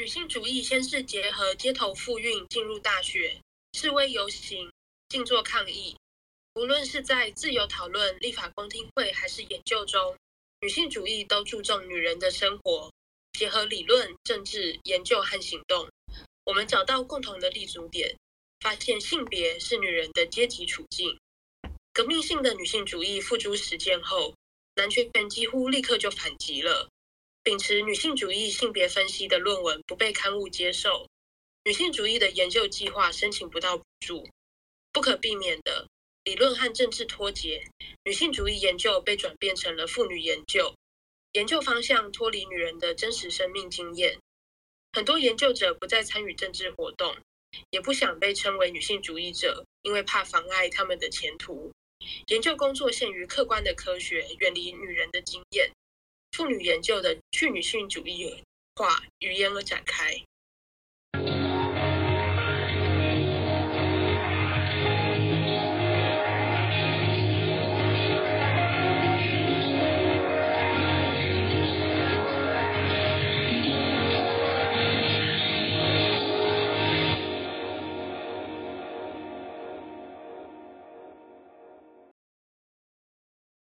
女性主义先是结合街头妇运进入大学，示威游行、静坐抗议。无论是在自由讨论、立法公听会，还是研究中，女性主义都注重女人的生活，结合理论、政治研究和行动。我们找到共同的立足点，发现性别是女人的阶级处境。革命性的女性主义付诸实践后，男权几乎立刻就反击了。秉持女性主义性别分析的论文不被刊物接受，女性主义的研究计划申请不到补助，不可避免的理论和政治脱节，女性主义研究被转变成了妇女研究，研究方向脱离女人的真实生命经验。很多研究者不再参与政治活动，也不想被称为女性主义者，因为怕妨碍他们的前途。研究工作限于客观的科学，远离女人的经验。妇女研究的去女性主义化语言而展开。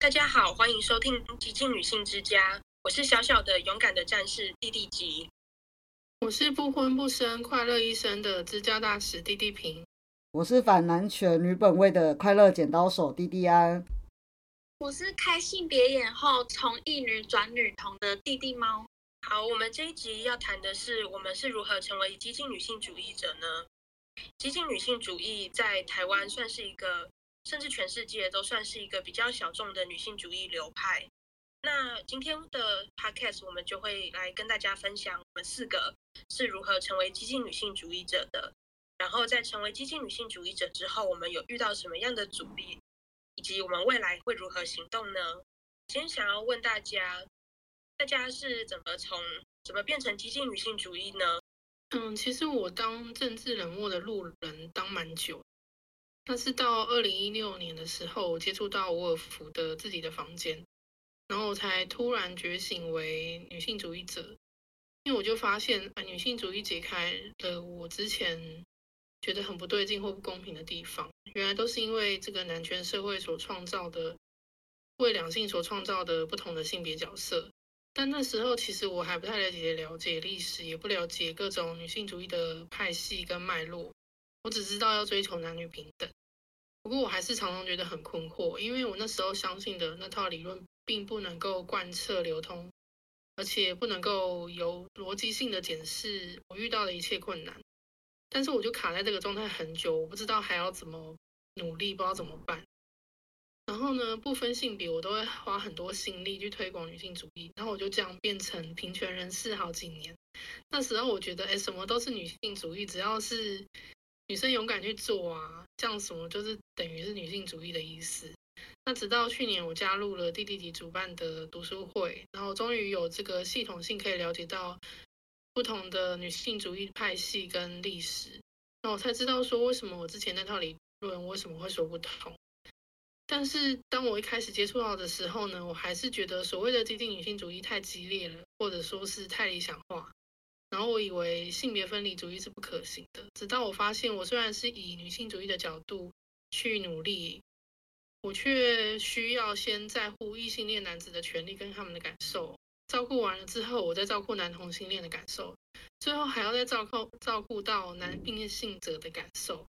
大家好，欢迎收听《激进女性之家》，我是小小的勇敢的战士弟弟吉，我是不婚不生快乐一生的支教大使弟弟平，我是反男权女本位的快乐剪刀手弟弟安，我是开性别眼后从异女转女童的弟弟猫。好，我们这一集要谈的是，我们是如何成为激进女性主义者呢？激进女性主义在台湾算是一个。甚至全世界都算是一个比较小众的女性主义流派。那今天的 podcast 我们就会来跟大家分享我们四个是如何成为激进女性主义者的。然后在成为激进女性主义者之后，我们有遇到什么样的阻力，以及我们未来会如何行动呢？今天想要问大家，大家是怎么从怎么变成激进女性主义呢？嗯，其实我当政治人物的路人当蛮久。那是到二零一六年的时候，我接触到沃尔夫的自己的房间，然后我才突然觉醒为女性主义者。因为我就发现，啊，女性主义解开了我之前觉得很不对劲或不公平的地方，原来都是因为这个男权社会所创造的，为两性所创造的不同的性别角色。但那时候其实我还不太了解了解历史，也不了解各种女性主义的派系跟脉络，我只知道要追求男女平等。不过我还是常常觉得很困惑，因为我那时候相信的那套理论并不能够贯彻流通，而且不能够有逻辑性的检视我遇到的一切困难。但是我就卡在这个状态很久，我不知道还要怎么努力，不知道怎么办。然后呢，不分性别，我都会花很多心力去推广女性主义。然后我就这样变成平权人士好几年。那时候我觉得，哎，什么都是女性主义，只要是。女生勇敢去做啊，这样什么就是等于是女性主义的意思。那直到去年我加入了弟弟弟主办的读书会，然后终于有这个系统性可以了解到不同的女性主义派系跟历史，那我才知道说为什么我之前那套理论为什么会说不通。但是当我一开始接触到的时候呢，我还是觉得所谓的激进女性主义太激烈了，或者说是太理想化。然后我以为性别分离主义是不可行的，直到我发现，我虽然是以女性主义的角度去努力，我却需要先在乎异性恋男子的权利跟他们的感受，照顾完了之后，我再照顾男同性恋的感受，最后还要再照顾照顾到男变性者的感受，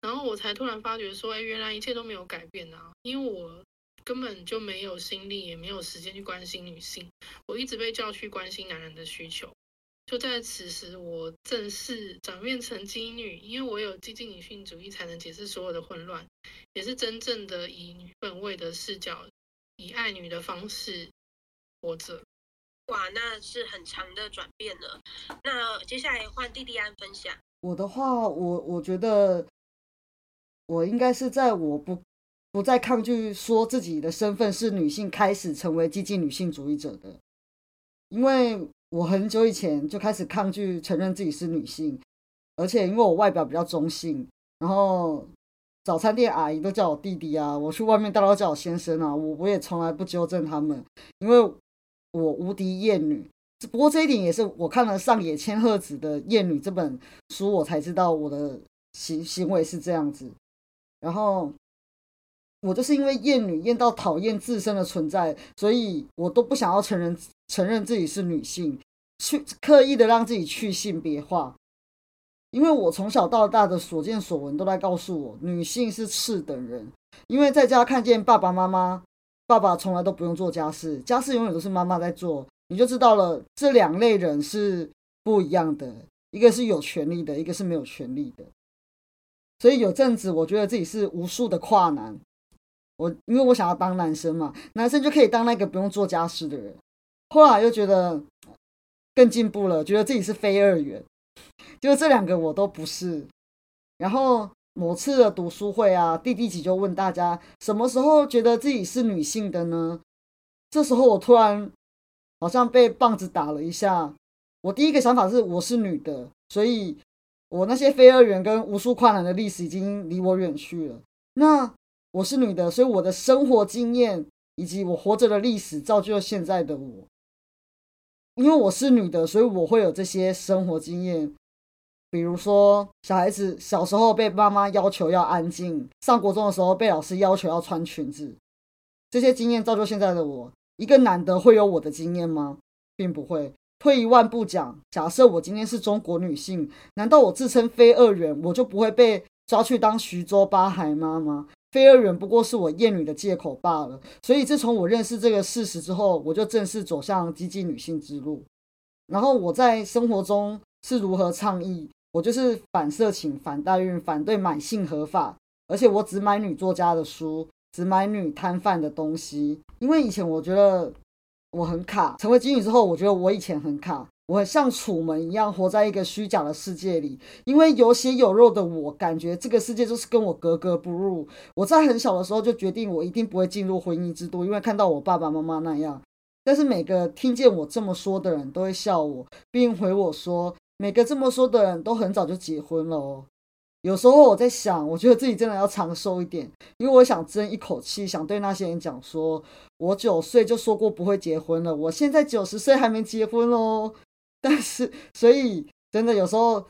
然后我才突然发觉说，哎，原来一切都没有改变啊，因为我根本就没有心力，也没有时间去关心女性，我一直被叫去关心男人的需求。就在此时，我正式转变成基女，因为我有激进女性主义，才能解释所有的混乱，也是真正的以女本位的视角，以爱女的方式活着。哇，那是很长的转变了。那接下来换弟弟安分享。我的话，我我觉得我应该是在我不不再抗拒说自己的身份是女性，开始成为激进女性主义者的，因为。我很久以前就开始抗拒承认自己是女性，而且因为我外表比较中性，然后早餐店阿姨都叫我弟弟啊，我去外面大家都叫我先生啊，我我也从来不纠正他们，因为我无敌厌女，不过这一点也是我看了上野千鹤子的《厌女》这本书，我才知道我的行行为是这样子。然后我就是因为厌女厌到讨厌自身的存在，所以我都不想要承认承认自己是女性，去刻意的让自己去性别化。因为我从小到大的所见所闻都在告诉我，女性是次等人。因为在家看见爸爸妈妈，爸爸从来都不用做家事，家事永远都是妈妈在做，你就知道了这两类人是不一样的，一个是有权利的，一个是没有权利的。所以有阵子我觉得自己是无数的跨男，我因为我想要当男生嘛，男生就可以当那个不用做家事的人。后来又觉得更进步了，觉得自己是非二元。就这两个我都不是，然后某次的读书会啊，弟弟几就问大家什么时候觉得自己是女性的呢？这时候我突然好像被棒子打了一下。我第一个想法是我是女的，所以我那些非二元跟无数跨男的历史已经离我远去了。那我是女的，所以我的生活经验以及我活着的历史造就了现在的我。因为我是女的，所以我会有这些生活经验。比如说，小孩子小时候被妈妈要求要安静，上国中的时候被老师要求要穿裙子，这些经验造就现在的我。一个男的会有我的经验吗？并不会。退一万步讲，假设我今天是中国女性，难道我自称非二元，我就不会被抓去当徐州八孩妈吗？非二元不过是我厌女的借口罢了。所以自从我认识这个事实之后，我就正式走向激进女性之路。然后我在生活中是如何倡议？我就是反色情、反代孕、反对买性合法，而且我只买女作家的书，只买女摊贩的东西。因为以前我觉得我很卡，成为妓女之后，我觉得我以前很卡，我像楚门一样活在一个虚假的世界里。因为有血有肉的我，感觉这个世界就是跟我格格不入。我在很小的时候就决定，我一定不会进入婚姻制度，因为看到我爸爸妈妈那样。但是每个听见我这么说的人都会笑我，并回我说。每个这么说的人都很早就结婚了哦。有时候我在想，我觉得自己真的要长寿一点，因为我想争一口气，想对那些人讲说，我九岁就说过不会结婚了，我现在九十岁还没结婚哦。但是，所以真的有时候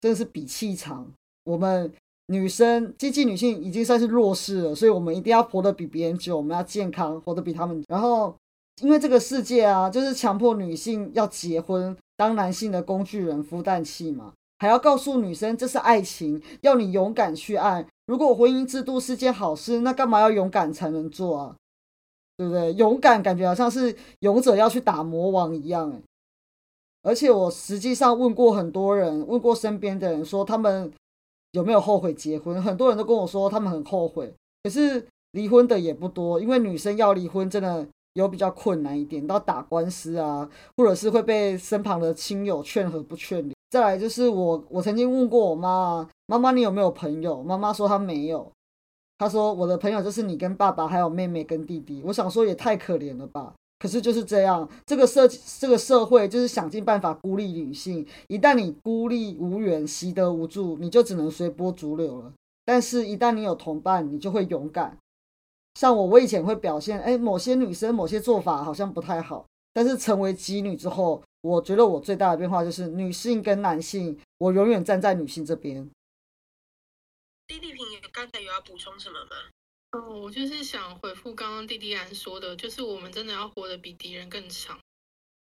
真的是比气场。我们女生，积极女性已经算是弱势了，所以我们一定要活得比别人久，我们要健康，活得比他们。然后，因为这个世界啊，就是强迫女性要结婚。当男性的工具人、孵蛋器嘛，还要告诉女生这是爱情，要你勇敢去爱。如果婚姻制度是件好事，那干嘛要勇敢才能做啊？对不对？勇敢感觉好像是勇者要去打魔王一样。而且我实际上问过很多人，问过身边的人，说他们有没有后悔结婚？很多人都跟我说他们很后悔，可是离婚的也不多，因为女生要离婚真的。有比较困难一点，到打官司啊，或者是会被身旁的亲友劝和不劝离。再来就是我，我曾经问过我妈，妈妈你有没有朋友？妈妈说她没有，她说我的朋友就是你跟爸爸还有妹妹跟弟弟。我想说也太可怜了吧，可是就是这样，这个社这个社会就是想尽办法孤立女性，一旦你孤立无援、习得无助，你就只能随波逐流了。但是，一旦你有同伴，你就会勇敢。像我，我以前会表现，哎，某些女生某些做法好像不太好，但是成为妓女之后，我觉得我最大的变化就是女性跟男性，我永远站在女性这边。弟弟平刚才有要补充什么吗？哦，我就是想回复刚刚弟弟安说的，就是我们真的要活得比敌人更强，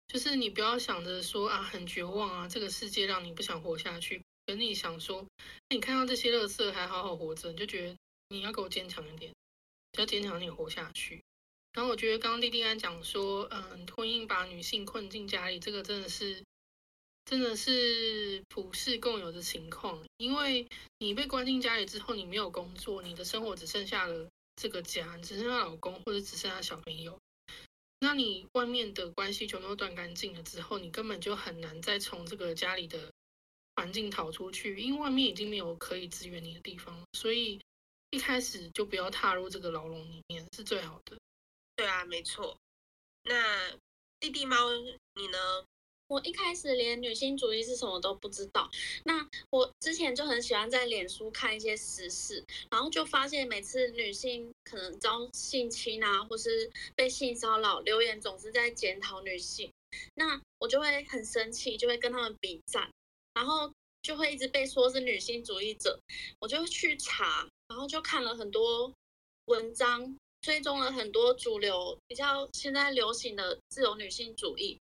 就是你不要想着说啊很绝望啊，这个世界让你不想活下去，等你想说，你看到这些乐色还好好活着，你就觉得你要给我坚强一点。要坚强点活下去。然后我觉得刚刚弟弟安讲说，嗯，婚姻把女性困进家里，这个真的是，真的是普世共有的情况。因为你被关进家里之后，你没有工作，你的生活只剩下了这个家，只剩下老公或者只剩下小朋友。那你外面的关系全都断干净了之后，你根本就很难再从这个家里的环境逃出去，因为外面已经没有可以支援你的地方，所以。一开始就不要踏入这个牢笼里面是最好的。对啊，没错。那弟弟猫你呢？我一开始连女性主义是什么都不知道。那我之前就很喜欢在脸书看一些时事，然后就发现每次女性可能遭性侵啊，或是被性骚扰，留言总是在检讨女性那我就会很生气，就会跟他们比赞，然后就会一直被说是女性主义者，我就去查，然后就看了很多文章，追踪了很多主流比较现在流行的自由女性主义，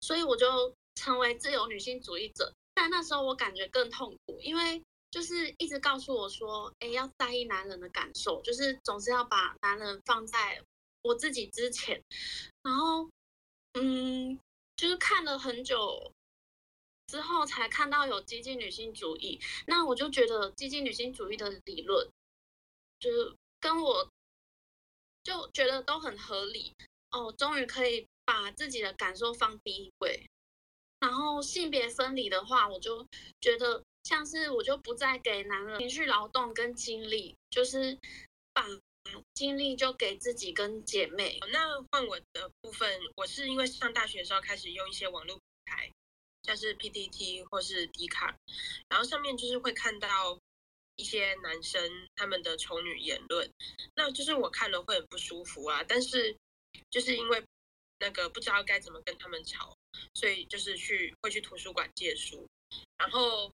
所以我就成为自由女性主义者。但那时候我感觉更痛苦，因为就是一直告诉我说，哎，要在意男人的感受，就是总是要把男人放在我自己之前。然后，嗯，就是看了很久之后，才看到有激进女性主义。那我就觉得激进女性主义的理论，就是跟我就觉得都很合理。哦，终于可以把自己的感受放第一位。然后性别分离的话，我就觉得像是我就不再给男人情绪劳动跟精力，就是把精力就给自己跟姐妹。那换我的部分，我是因为上大学的时候开始用一些网络平台，像是 PTT 或是 d 卡，然后上面就是会看到一些男生他们的丑女言论，那就是我看了会很不舒服啊。但是就是因为那个不知道该怎么跟他们吵。所以就是去会去图书馆借书，然后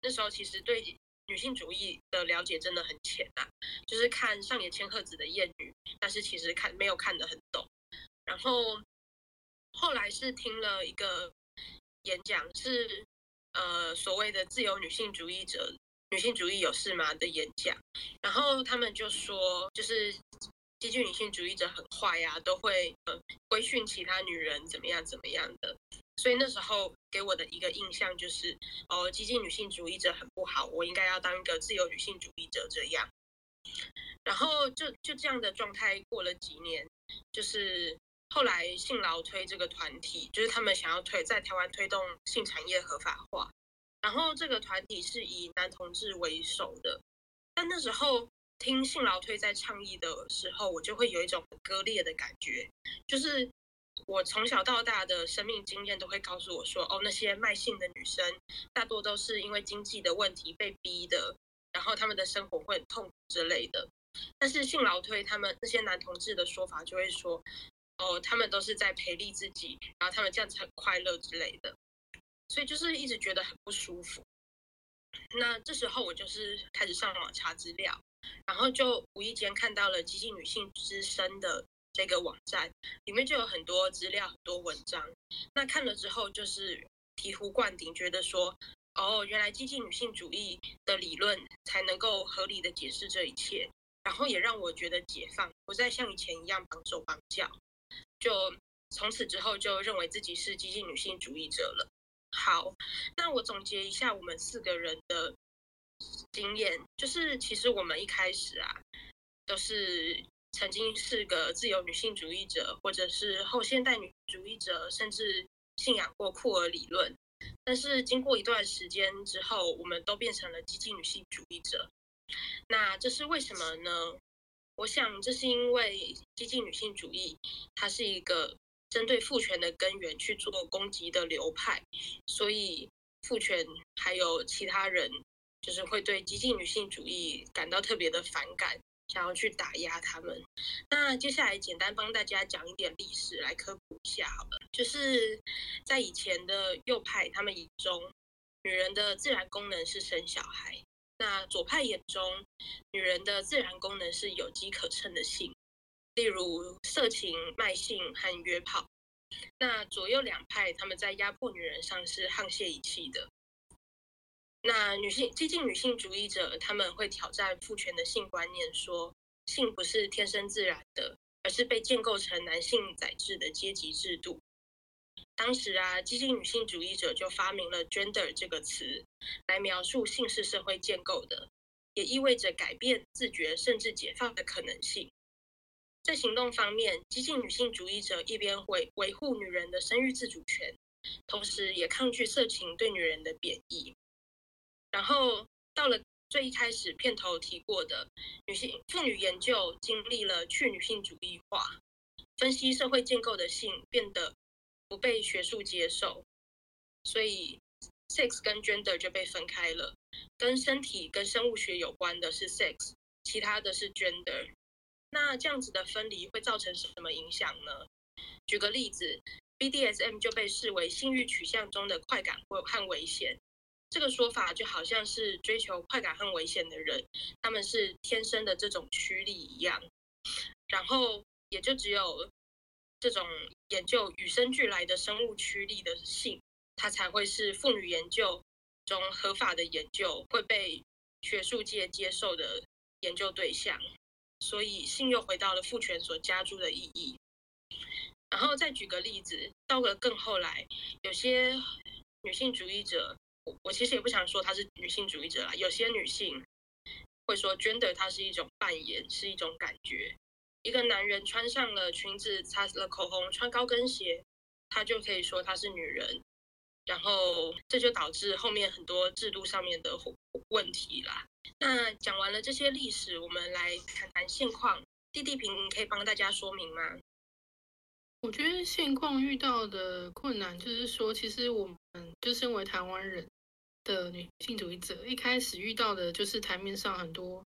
那时候其实对女性主义的了解真的很浅啊，就是看上野千鹤子的谚语，但是其实看没有看得很懂。然后后来是听了一个演讲，是呃所谓的自由女性主义者，女性主义有事吗的演讲，然后他们就说就是。激进女性主义者很坏呀，都会呃规训其他女人怎么样怎么样的，所以那时候给我的一个印象就是，哦，激进女性主义者很不好，我应该要当一个自由女性主义者这样。然后就就这样的状态过了几年，就是后来性劳推这个团体，就是他们想要推在台湾推动性产业合法化，然后这个团体是以男同志为首的，但那时候。听性劳推在倡议的时候，我就会有一种割裂的感觉，就是我从小到大的生命经验都会告诉我说，哦，那些卖性的女生大多都是因为经济的问题被逼的，然后他们的生活会很痛苦之类的。但是性劳推他们那些男同志的说法就会说，哦，他们都是在赔利自己，然后他们这样子很快乐之类的，所以就是一直觉得很不舒服。那这时候我就是开始上网查资料。然后就无意间看到了激进女性之声的这个网站，里面就有很多资料、很多文章。那看了之后，就是醍醐灌顶，觉得说，哦，原来激进女性主义的理论才能够合理的解释这一切。然后也让我觉得解放，不再像以前一样绑手绑脚。就从此之后，就认为自己是激进女性主义者了。好，那我总结一下我们四个人的。经验就是，其实我们一开始啊，都是曾经是个自由女性主义者，或者是后现代女主义者，甚至信仰过库尔理论。但是经过一段时间之后，我们都变成了激进女性主义者。那这是为什么呢？我想这是因为激进女性主义它是一个针对父权的根源去做攻击的流派，所以父权还有其他人。就是会对激进女性主义感到特别的反感，想要去打压他们。那接下来简单帮大家讲一点历史来科普一下好了。就是在以前的右派他们眼中，女人的自然功能是生小孩；那左派眼中，女人的自然功能是有机可乘的性，例如色情、卖性和约炮。那左右两派他们在压迫女人上是沆瀣一气的。那女性激进女性主义者，他们会挑战父权的性观念，说性不是天生自然的，而是被建构成男性宰制的阶级制度。当时啊，激进女性主义者就发明了 “gender” 这个词，来描述性是社会建构的，也意味着改变、自觉甚至解放的可能性。在行动方面，激进女性主义者一边维维护女人的生育自主权，同时也抗拒色情对女人的贬义。然后到了最一开始片头提过的女性妇女研究，经历了去女性主义化，分析社会建构的性变得不被学术接受，所以 sex 跟 gender 就被分开了，跟身体跟生物学有关的是 sex，其他的是 gender。那这样子的分离会造成什么影响呢？举个例子，BDSM 就被视为性欲取向中的快感或和危险。这个说法就好像是追求快感和危险的人，他们是天生的这种驱力一样。然后也就只有这种研究与生俱来的生物驱力的性，它才会是妇女研究中合法的研究，会被学术界接受的研究对象。所以性又回到了父权所加注的意义。然后再举个例子，到了更后来，有些女性主义者，我我其实也不想说她是女性主义者啦。有些女性会说，gender 它是一种扮演，是一种感觉。一个男人穿上了裙子，擦了口红，穿高跟鞋，他就可以说他是女人。然后这就导致后面很多制度上面的问题啦。那讲完了这些历史，我们来谈谈现况。弟弟平，你可以帮大家说明吗？我觉得现况遇到的困难，就是说，其实我们就身为台湾人的女性主义者，一开始遇到的就是台面上很多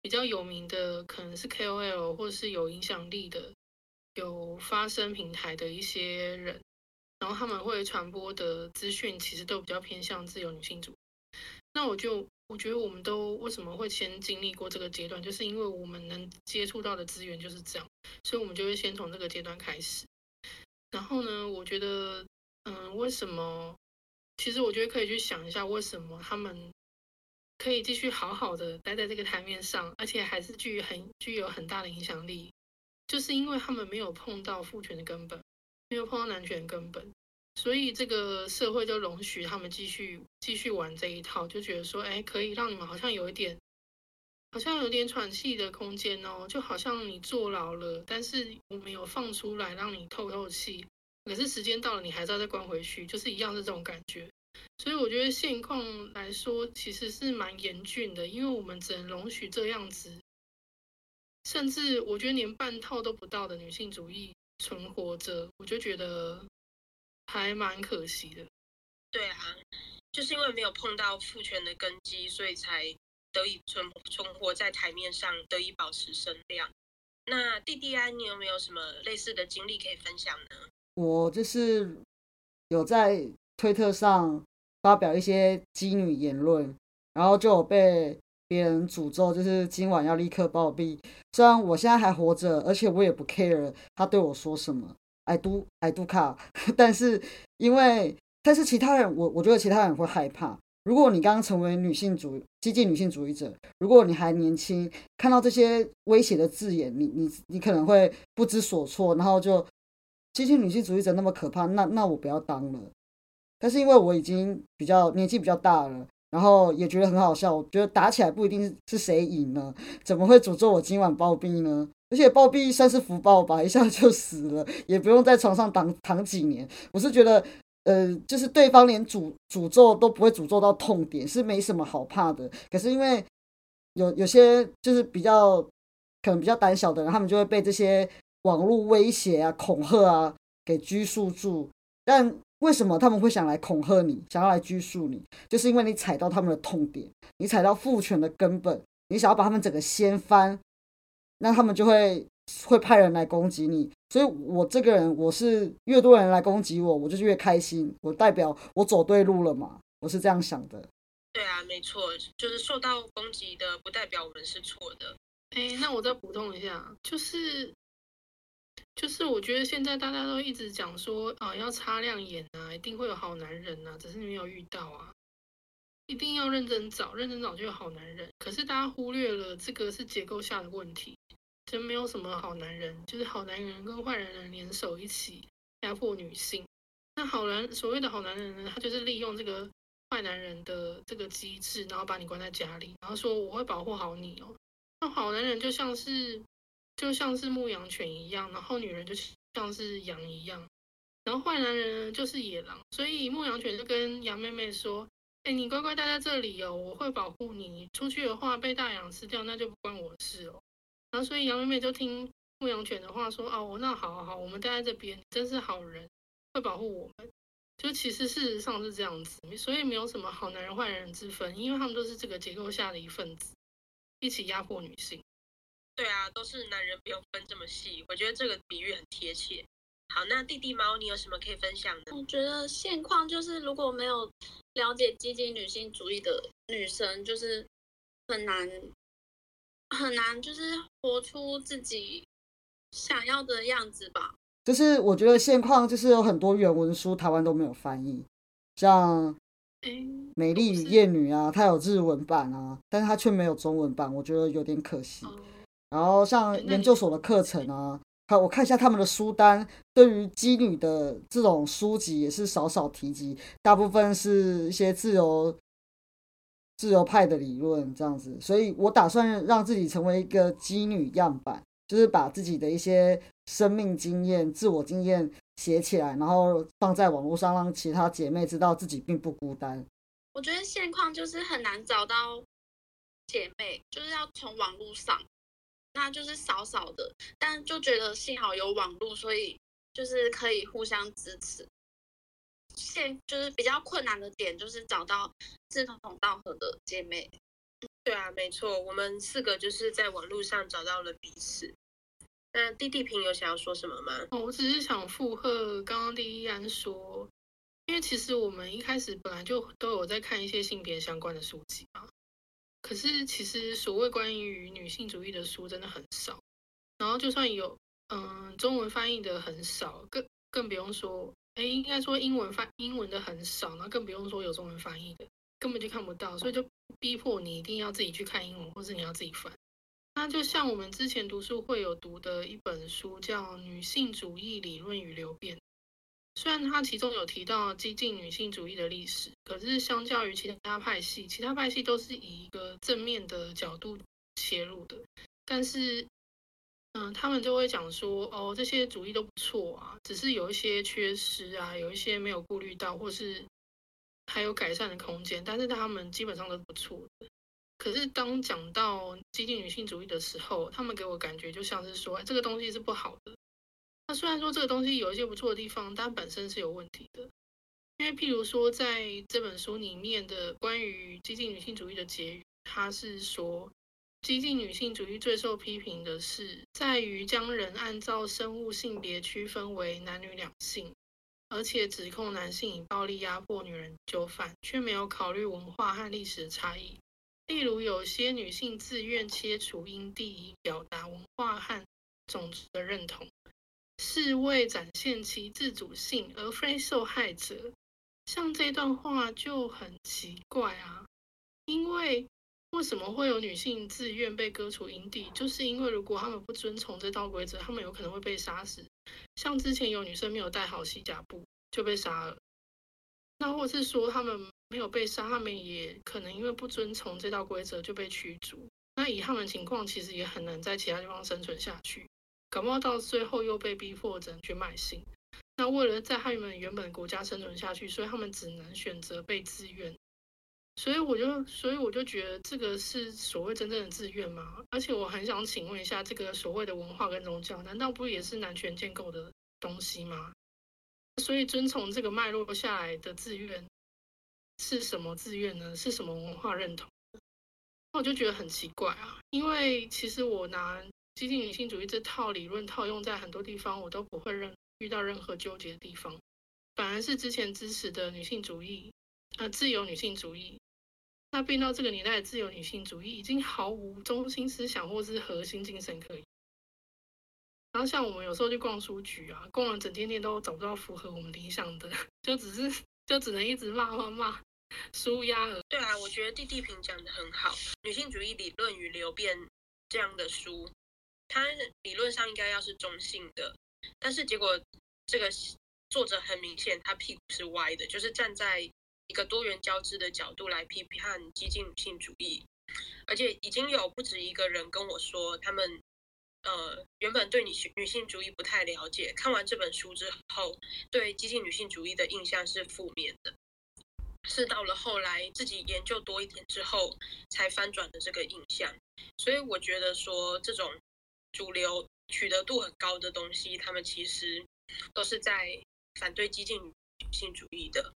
比较有名的，可能是 KOL 或是有影响力的、有发声平台的一些人，然后他们会传播的资讯，其实都比较偏向自由女性主义。那我就我觉得我们都为什么会先经历过这个阶段，就是因为我们能接触到的资源就是这样，所以我们就会先从这个阶段开始。然后呢，我觉得，嗯，为什么？其实我觉得可以去想一下，为什么他们可以继续好好的待在这个台面上，而且还是具很具有很大的影响力，就是因为他们没有碰到父权的根本，没有碰到男权根本。所以这个社会就容许他们继续继续玩这一套，就觉得说，哎，可以让你们好像有一点，好像有点喘气的空间哦，就好像你坐牢了，但是我们有放出来让你透透气，可是时间到了，你还是要再关回去，就是一样是这种感觉。所以我觉得现况来说，其实是蛮严峻的，因为我们只能容许这样子，甚至我觉得连半套都不到的女性主义存活着，我就觉得。还蛮可惜的，对啊，就是因为没有碰到父权的根基，所以才得以存存活在台面上，得以保持声量。那弟弟啊，你有没有什么类似的经历可以分享呢？我就是有在推特上发表一些妓女言论，然后就有被别人诅咒，就是今晚要立刻暴毙。虽然我现在还活着，而且我也不 care 他对我说什么。I do I do 卡，但是因为但是其他人我我觉得其他人会害怕。如果你刚刚成为女性主激进女性主义者，如果你还年轻，看到这些威胁的字眼，你你你可能会不知所措，然后就激进女性主义者那么可怕，那那我不要当了。但是因为我已经比较年纪比较大了，然后也觉得很好笑，我觉得打起来不一定是谁赢呢？怎么会诅咒我今晚暴毙呢？而且暴毙算是福报吧，一下就死了，也不用在床上躺躺几年。我是觉得，呃，就是对方连诅诅咒都不会诅咒到痛点，是没什么好怕的。可是因为有有些就是比较可能比较胆小的人，他们就会被这些网络威胁啊、恐吓啊给拘束住。但为什么他们会想来恐吓你，想要来拘束你？就是因为你踩到他们的痛点，你踩到父权的根本，你想要把他们整个掀翻。那他们就会会派人来攻击你，所以我这个人，我是越多人来攻击我，我就越开心，我代表我走对路了嘛，我是这样想的。对啊，没错，就是受到攻击的，不代表我们是错的。哎，那我再补充一下，就是就是我觉得现在大家都一直讲说啊，要擦亮眼啊，一定会有好男人啊，只是你没有遇到啊。一定要认真找，认真找就有好男人。可是大家忽略了这个是结构下的问题，真没有什么好男人，就是好男人跟坏男人联手一起压迫女性。那好男所谓的好男人呢，他就是利用这个坏男人的这个机制，然后把你关在家里，然后说我会保护好你哦。那好男人就像是就像是牧羊犬一样，然后女人就像是羊一样，然后坏男人就是野狼。所以牧羊犬就跟羊妹妹说。哎，你乖乖待在这里哦，我会保护你。出去的话被大羊吃掉，那就不关我的事哦。然后所以羊妹妹就听牧羊犬的话，说哦，那好好好，我们待在这边，真是好人，会保护我们。就其实事实上是这样子，所以没有什么好男人坏男人之分，因为他们都是这个结构下的一份子，一起压迫女性。对啊，都是男人，不用分这么细。我觉得这个比喻很贴切。好，那弟弟猫，你有什么可以分享的？我觉得现况就是，如果没有了解积极女性主义的女生，就是很难很难，就是活出自己想要的样子吧。就是我觉得现况就是有很多原文书台湾都没有翻译，像哎，《美丽与艳女》啊，它有日文版啊，但是它却没有中文版，我觉得有点可惜。哦，然后像研究所的课程啊，还有我看一下他们的书单，对于妓女的这种书籍也是少少提及，大部分是一些自由自由派的理论这样子，所以我打算让自己成为一个妓女样板，就是把自己的一些生命经验、自我经验写起来，然后放在网络上，让其他姐妹知道自己并不孤单。我觉得现况就是很难找到姐妹，就是要从网络上，那就是少少的，但就觉得幸好有网络，所以就是可以互相支持。现就是比较困难的点，就是找到志同道合的姐妹。对啊，没错，我们四个就是在网络上找到了彼此。那弟弟平有想要说什么吗？哦我只是想附和刚刚第一安说，因为其实我们一开始本来就都有在看一些性别相关的书籍嘛，可是其实所谓关于女性主义的书真的很少，然后就算有，嗯，中文翻译的很少，更更不用说，哎，应该说英文翻英文的很少，然后更不用说有中文翻译的，根本就看不到，所以就逼迫你一定要自己去看英文，或是你要自己翻。那就像我们之前读书会有读的一本书，叫《女性主义理论与流变》。虽然他其中有提到激进女性主义的历史，可是相较于其他派系，其他派系都是以一个正面的角度切入的。但是，嗯，他们就会讲说，哦，这些主义都不错啊，只是有一些缺失啊，有一些没有顾虑到，或是还有改善的空间。但是他们基本上都不错的。可是当讲到激进女性主义的时候，他们给我感觉就像是说，哎这个东西是不好的。那虽然说这个东西有一些不错的地方，但本身是有问题的。因为譬如说，在这本书里面的关于激进女性主义的结语，它是说，激进女性主义最受批评的是在于将人按照生物性别区分为男女两性，而且指控男性以暴力压迫女人就范，却没有考虑文化和历史的差异。例如，有些女性自愿切除阴蒂以表达文化和种族的认同，是为展现其自主性，而非受害者。像这段话就很奇怪啊，因为为什么会有女性自愿被割除阴蒂？就是因为如果她们不遵从这道规则，她们有可能会被杀死。像之前有女生没有戴好西甲布就被杀了，那或是说她们没有被杀，她们也可能因为不遵从这道规则就被驱逐。那以他们情况，其实也很难在其他地方生存下去，感冒到最后又被逼迫着去卖性。那为了在他们原本的国家生存下去，所以他们只能选择被自愿。所以我就，所以我就觉得这个是所谓真正的自愿吗？而且我很想请问一下，这个所谓的文化跟宗教，难道不也是男权建构的东西吗？所以遵从这个脉络下来的自愿是什么自愿呢？是什么文化认同？我就觉得很奇怪啊，因为其实我拿激进女性主义这套理论套用在很多地方，我都不会任遇到任何纠结的地方，反而是之前支持的女性主义，呃，自由女性主义，那变到这个年代的自由女性主义已经毫无中心思想或是核心精神可言。然后像我们有时候去逛书局啊，逛了整天天都找不到符合我们理想的，就只是就只能一直骂骂骂，舒压了。对啊，我觉得弟弟平讲的很好，《女性主义理论与流变》这样的书，它理论上应该要是中性的，但是结果这个作者很明显，他屁股是歪的，就是站在一个多元交织的角度来批判激进女性主义，而且已经有不止一个人跟我说，他们呃原本对女性女性主义不太了解，看完这本书之后，对激进女性主义的印象是负面的。是到了后来自己研究多一点之后，才翻转的这个印象。所以我觉得说，这种主流取得度很高的东西，他们其实都是在反对激进女性主义的。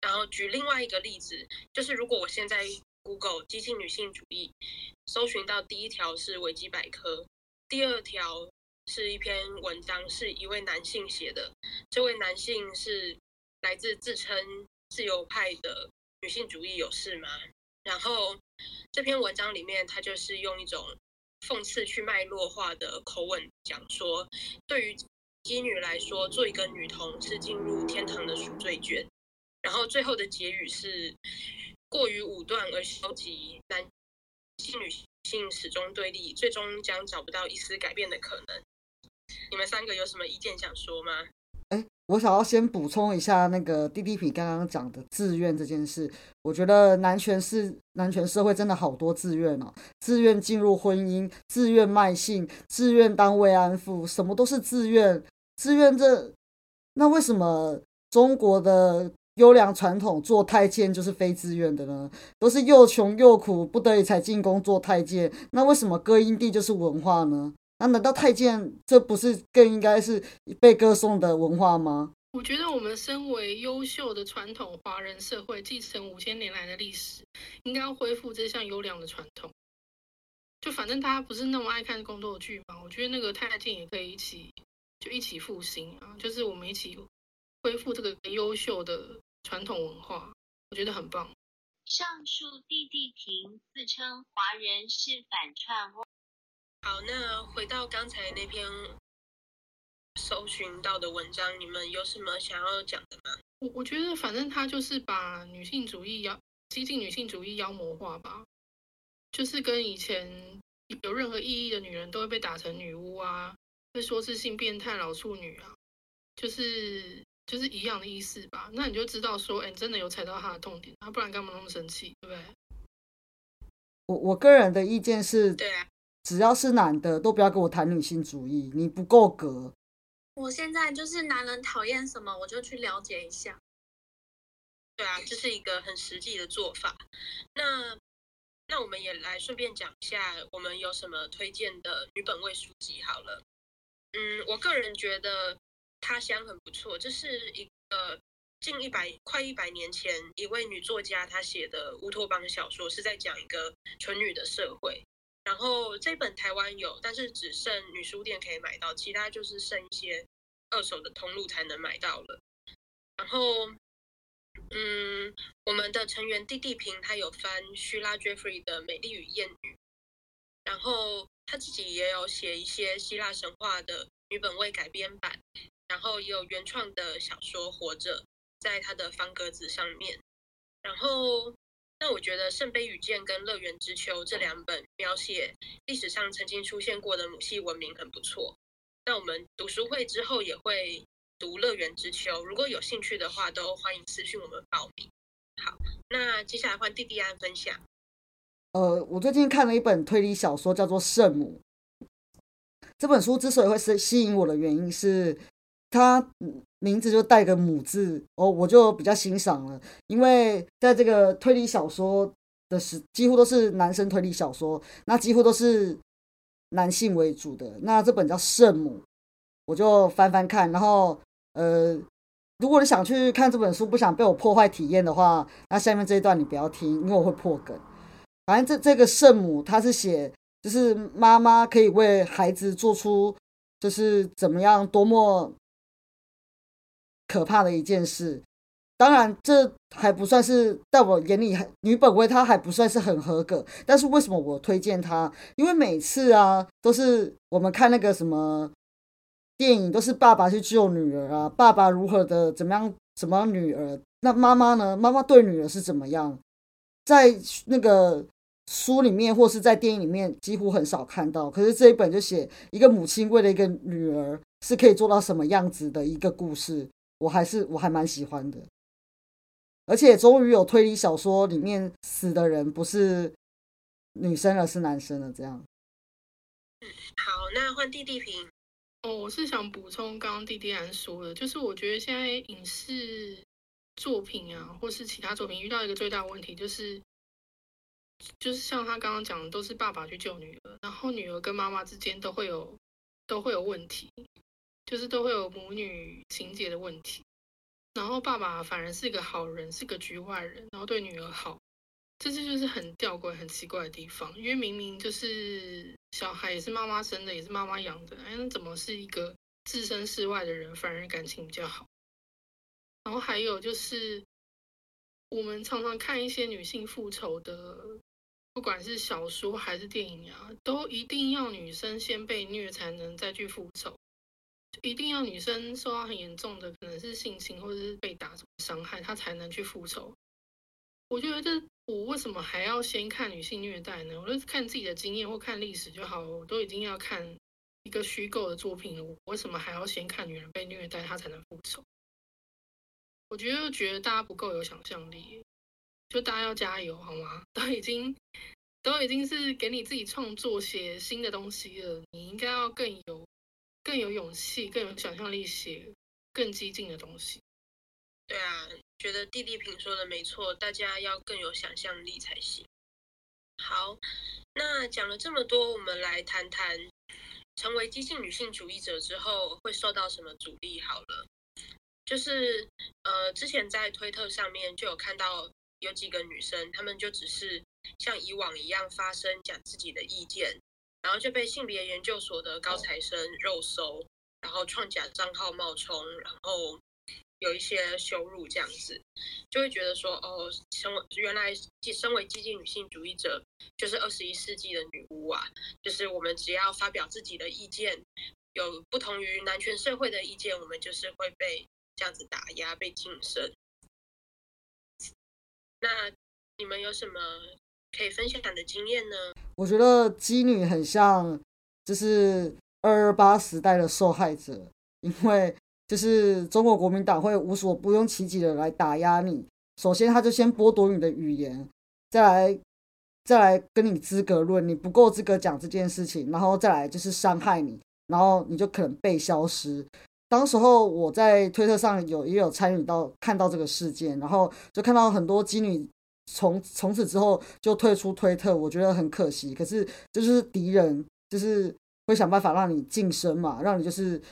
然后举另外一个例子，就是如果我现在 Google 激进女性主义，搜寻到第一条是维基百科，第二条是一篇文章，是一位男性写的。这位男性是来自自称自由派的女性主义有事吗？然后这篇文章里面，他就是用一种讽刺去脉络化的口吻讲说，对于妓女来说，做一个女童是进入天堂的赎罪券。然后最后的结语是过于武断而消极，男性女性始终对立，最终将找不到一丝改变的可能。你们三个有什么意见想说吗？哎，我想要先补充一下那个弟弟皮刚刚讲的自愿这件事。我觉得男权是男权社会真的好多自愿哦，自愿进入婚姻，自愿卖性，自愿当慰安妇，什么都是自愿。自愿这那为什么中国的？优良传统做太监就是非自愿的呢，都是又穷又苦不得已才进宫做太监。那为什么歌音地就是文化呢？那难道太监这不是更应该是被歌颂的文化吗？我觉得我们身为优秀的传统华人社会，继承五千年来的历史，应该要恢复这项优良的传统。就反正大家不是那么爱看宫斗剧嘛，我觉得那个太监也可以一起就一起复兴啊，就是我们一起恢复这个优秀的。传统文化，我觉得很棒。上述弟弟平自称华人是反串。好，那回到刚才那篇搜寻到的文章，你们有什么想要讲的吗？我我觉得，反正他就是把女性主义妖激进女性主义妖魔化吧，就是跟以前有任何意义的女人都会被打成女巫啊，被说是性变态、老处女啊，就是。就是一样的意思吧，那你就知道说，哎，真的有踩到他的痛点，他不然干嘛那么生气，对不对？我我个人的意见是，对啊，只要是男的，都不要跟我谈女性主义，你不够格。我现在就是男人讨厌什么，我就去了解一下。对啊，这是一个很实际的做法。那那我们也来顺便讲一下，我们有什么推荐的女本位书籍好了。嗯，我个人觉得。他乡很不错，这是一个近一百快一百年前一位女作家她写的乌托邦小说，是在讲一个纯女的社会。然后这本台湾有，但是只剩女书店可以买到，其他就是剩一些二手的通路才能买到了。然后，嗯，我们的成员弟弟平他有翻叙拉 Jeffrey 的《美丽与艳女》，然后他自己也有写一些希腊神话的女本位改编版。然后也有原创的小说《活着》在他的方格子上面。然后，那我觉得《圣杯与剑》跟《乐园之秋》这两本描写历史上曾经出现过的母系文明很不错。那我们读书会之后也会读《乐园之秋》，如果有兴趣的话，都欢迎私讯我们报名。好，那接下来换弟弟安分享。呃，我最近看了一本推理小说，叫做《圣母》。这本书之所以会是吸引我的原因是。他名字就带个母字哦，我就比较欣赏了，因为在这个推理小说的时，几乎都是男生推理小说，那几乎都是男性为主的。那这本叫《圣母》，我就翻翻看。然后，呃，如果你想去看这本书，不想被我破坏体验的话，那下面这一段你不要听，因为我会破梗。反正这这个圣母，他是写，就是妈妈可以为孩子做出，就是怎么样多么。可怕的一件事，当然这还不算是在我眼里，女本位她还不算是很合格。但是为什么我推荐她？因为每次啊，都是我们看那个什么电影，都是爸爸去救女儿啊，爸爸如何的怎么样，怎么样女儿？那妈妈呢？妈妈对女儿是怎么样？在那个书里面或是在电影里面几乎很少看到。可是这一本就写一个母亲为了一个女儿是可以做到什么样子的一个故事。我还是我还蛮喜欢的，而且终于有推理小说里面死的人不是女生而是男生了，这样。好，那换弟弟评。哦，我是想补充刚刚弟弟安说的，就是我觉得现在影视作品啊，或是其他作品遇到一个最大问题，就是就是像他刚刚讲的，都是爸爸去救女儿，然后女儿跟妈妈之间都会有都会有问题。就是都会有母女情节的问题，然后爸爸反而是个好人，是个局外人，然后对女儿好，这些就是很吊诡、很奇怪的地方。因为明明就是小孩也是妈妈生的，也是妈妈养的，哎，那怎么是一个置身事外的人，反而感情比较好？然后还有就是，我们常常看一些女性复仇的，不管是小说还是电影啊，都一定要女生先被虐才能再去复仇，一定要女生受到很严重的可能是性侵或者是被打什么伤害，她才能去复仇。我觉得我为什么还要先看女性虐待呢？我就是看自己的经验或看历史就好。我都已经要看一个虚构的作品了，我为什么还要先看女人被虐待，她才能复仇？我觉得觉得大家不够有想象力，就大家要加油好吗？都已经都已经是给你自己创作写新的东西了，你应该要更有更有勇气、更有想象力写更激进的东西。对啊。觉得弟弟平说的没错，大家要更有想象力才行。好，那讲了这么多，我们来谈谈成为激进女性主义者之后会受到什么阻力。好了，就是呃，之前在推特上面就有看到有几个女生，她们就只是像以往一样发声讲自己的意见，然后就被性别研究所的高材生肉搜，然后创假账号冒充，然后。有一些羞辱这样子，就会觉得说，哦，身为原来既身为激进女性主义者，就是二十一世纪的女巫啊，就是我们只要发表自己的意见，有不同于男权社会的意见，我们就是会被这样子打压、被晋升。那你们有什么可以分享的经验呢？我觉得妓女很像，就是二二八时代的受害者，因为。就是中国国民党会无所不用其极的来打压你。首先，他就先剥夺你的语言，再来，再来跟你资格论，你不够资格讲这件事情，然后再来就是伤害你，然后你就可能被消失。当时候我在推特上有也有参与到看到这个事件，然后就看到很多妓女从从此之后就退出推特，我觉得很可惜。可是就是敌人就是会想办法让你晋升嘛，让你就是。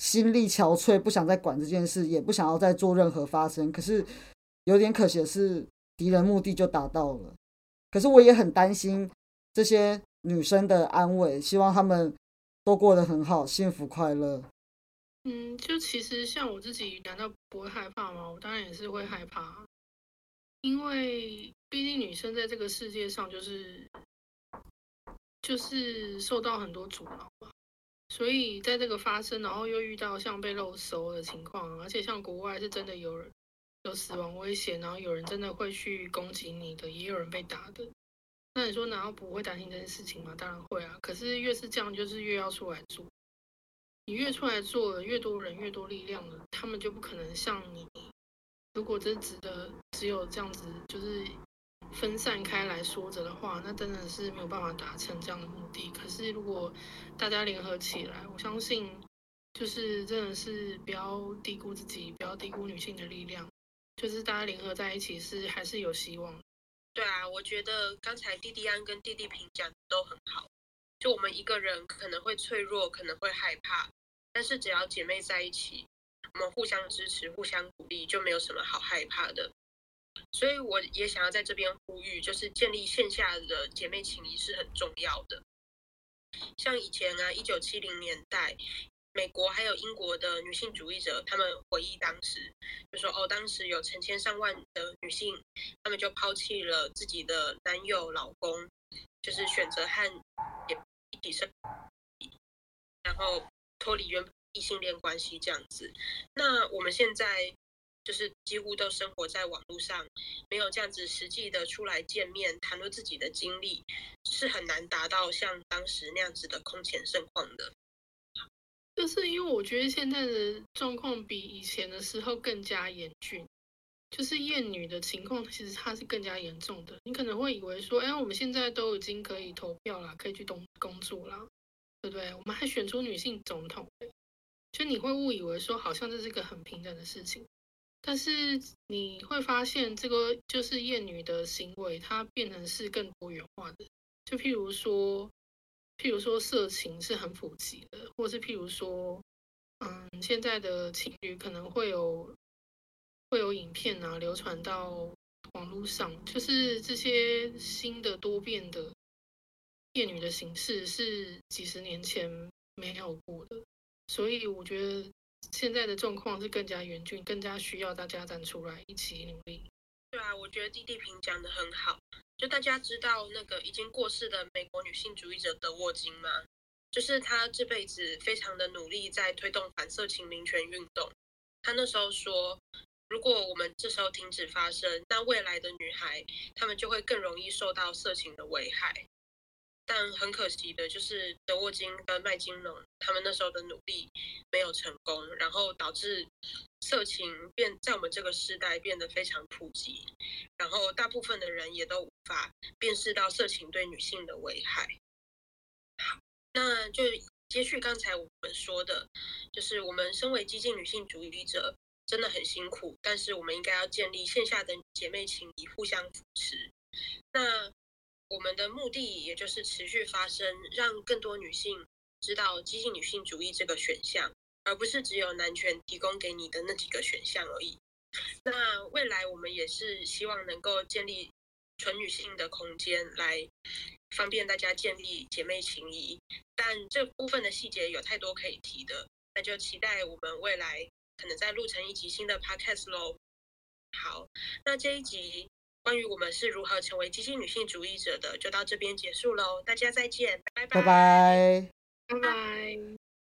心力憔悴，不想再管这件事，也不想要再做任何发生。可是有点可惜的是，敌人目的就达到了。可是我也很担心这些女生的安危，希望她们都过得很好，幸福快乐。嗯，就其实像我自己，难道不会害怕吗？我当然也是会害怕，因为毕竟女生在这个世界上就是就是受到很多阻挠吧。所以在这个发生，然后又遇到像被漏搜的情况，而且像国外是真的有人有死亡危险，然后有人真的会去攻击你的，也有人被打的。那你说难道不会担心这件事情吗？当然会啊。可是越是这样，就是越要出来做。你越出来做，越多人越多力量了，他们就不可能像你。如果真值得，只有这样子，就是。分散开来说着的话，那真的是没有办法达成这样的目的。可是如果大家联合起来，我相信就是真的是不要低估自己，不要低估女性的力量。就是大家联合在一起是还是有希望。对啊，我觉得刚才弟弟安跟弟弟平讲都很好。就我们一个人可能会脆弱，可能会害怕，但是只要姐妹在一起，我们互相支持、互相鼓励，就没有什么好害怕的。所以我也想要在这边呼吁，就是建立线下的姐妹情谊是很重要的。像以前啊，一九七零年代，美国还有英国的女性主义者，他们回忆当时，就说哦，当时有成千上万的女性，她们就抛弃了自己的男友、老公，就是选择和也一起生，然后脱离原异性恋关系这样子。那我们现在。就是几乎都生活在网络上，没有这样子实际的出来见面谈论自己的经历，是很难达到像当时那样子的空前盛况的。就是因为我觉得现在的状况比以前的时候更加严峻，就是厌女的情况其实它是更加严重的。你可能会以为说，哎，我们现在都已经可以投票了，可以去东工作了，对不对？我们还选出女性总统，就你会误以为说，好像这是一个很平等的事情。但是你会发现，这个就是厌女的行为，它变成是更多元化的。就譬如说，譬如说色情是很普及的，或是譬如说，嗯，现在的情侣可能会有会有影片啊流传到网络上，就是这些新的多变的厌女的形式是几十年前没有过的，所以我觉得现在的状况是更加严峻，更加需要大家站出来一起努力。对啊，我觉得弟弟平讲的很好。就大家知道那个已经过世的美国女性主义者德沃金吗？就是她这辈子非常的努力在推动反色情民权运动。她那时候说，如果我们这时候停止发声，那未来的女孩她们就会更容易受到色情的危害。但很可惜的就是德沃金跟麦金龙他们那时候的努力没有成功，然后导致色情变在我们这个时代变得非常普及，然后大部分的人也都无法辨识到色情对女性的危害。好，那就接续刚才我们说的，就是我们身为激进女性主义者真的很辛苦，但是我们应该要建立线下的姐妹情谊，互相扶持。那我们的目的也就是持续发声，让更多女性知道激进女性主义这个选项，而不是只有男权提供给你的那几个选项而已。那未来我们也是希望能够建立纯女性的空间，来方便大家建立姐妹情谊。但这部分的细节有太多可以提的，那就期待我们未来可能再录成一集新的 podcast 喽。好，那这一集。关于我们是如何成为激进女性主义者的，就到这边结束喽。大家再见，拜拜拜，拜拜。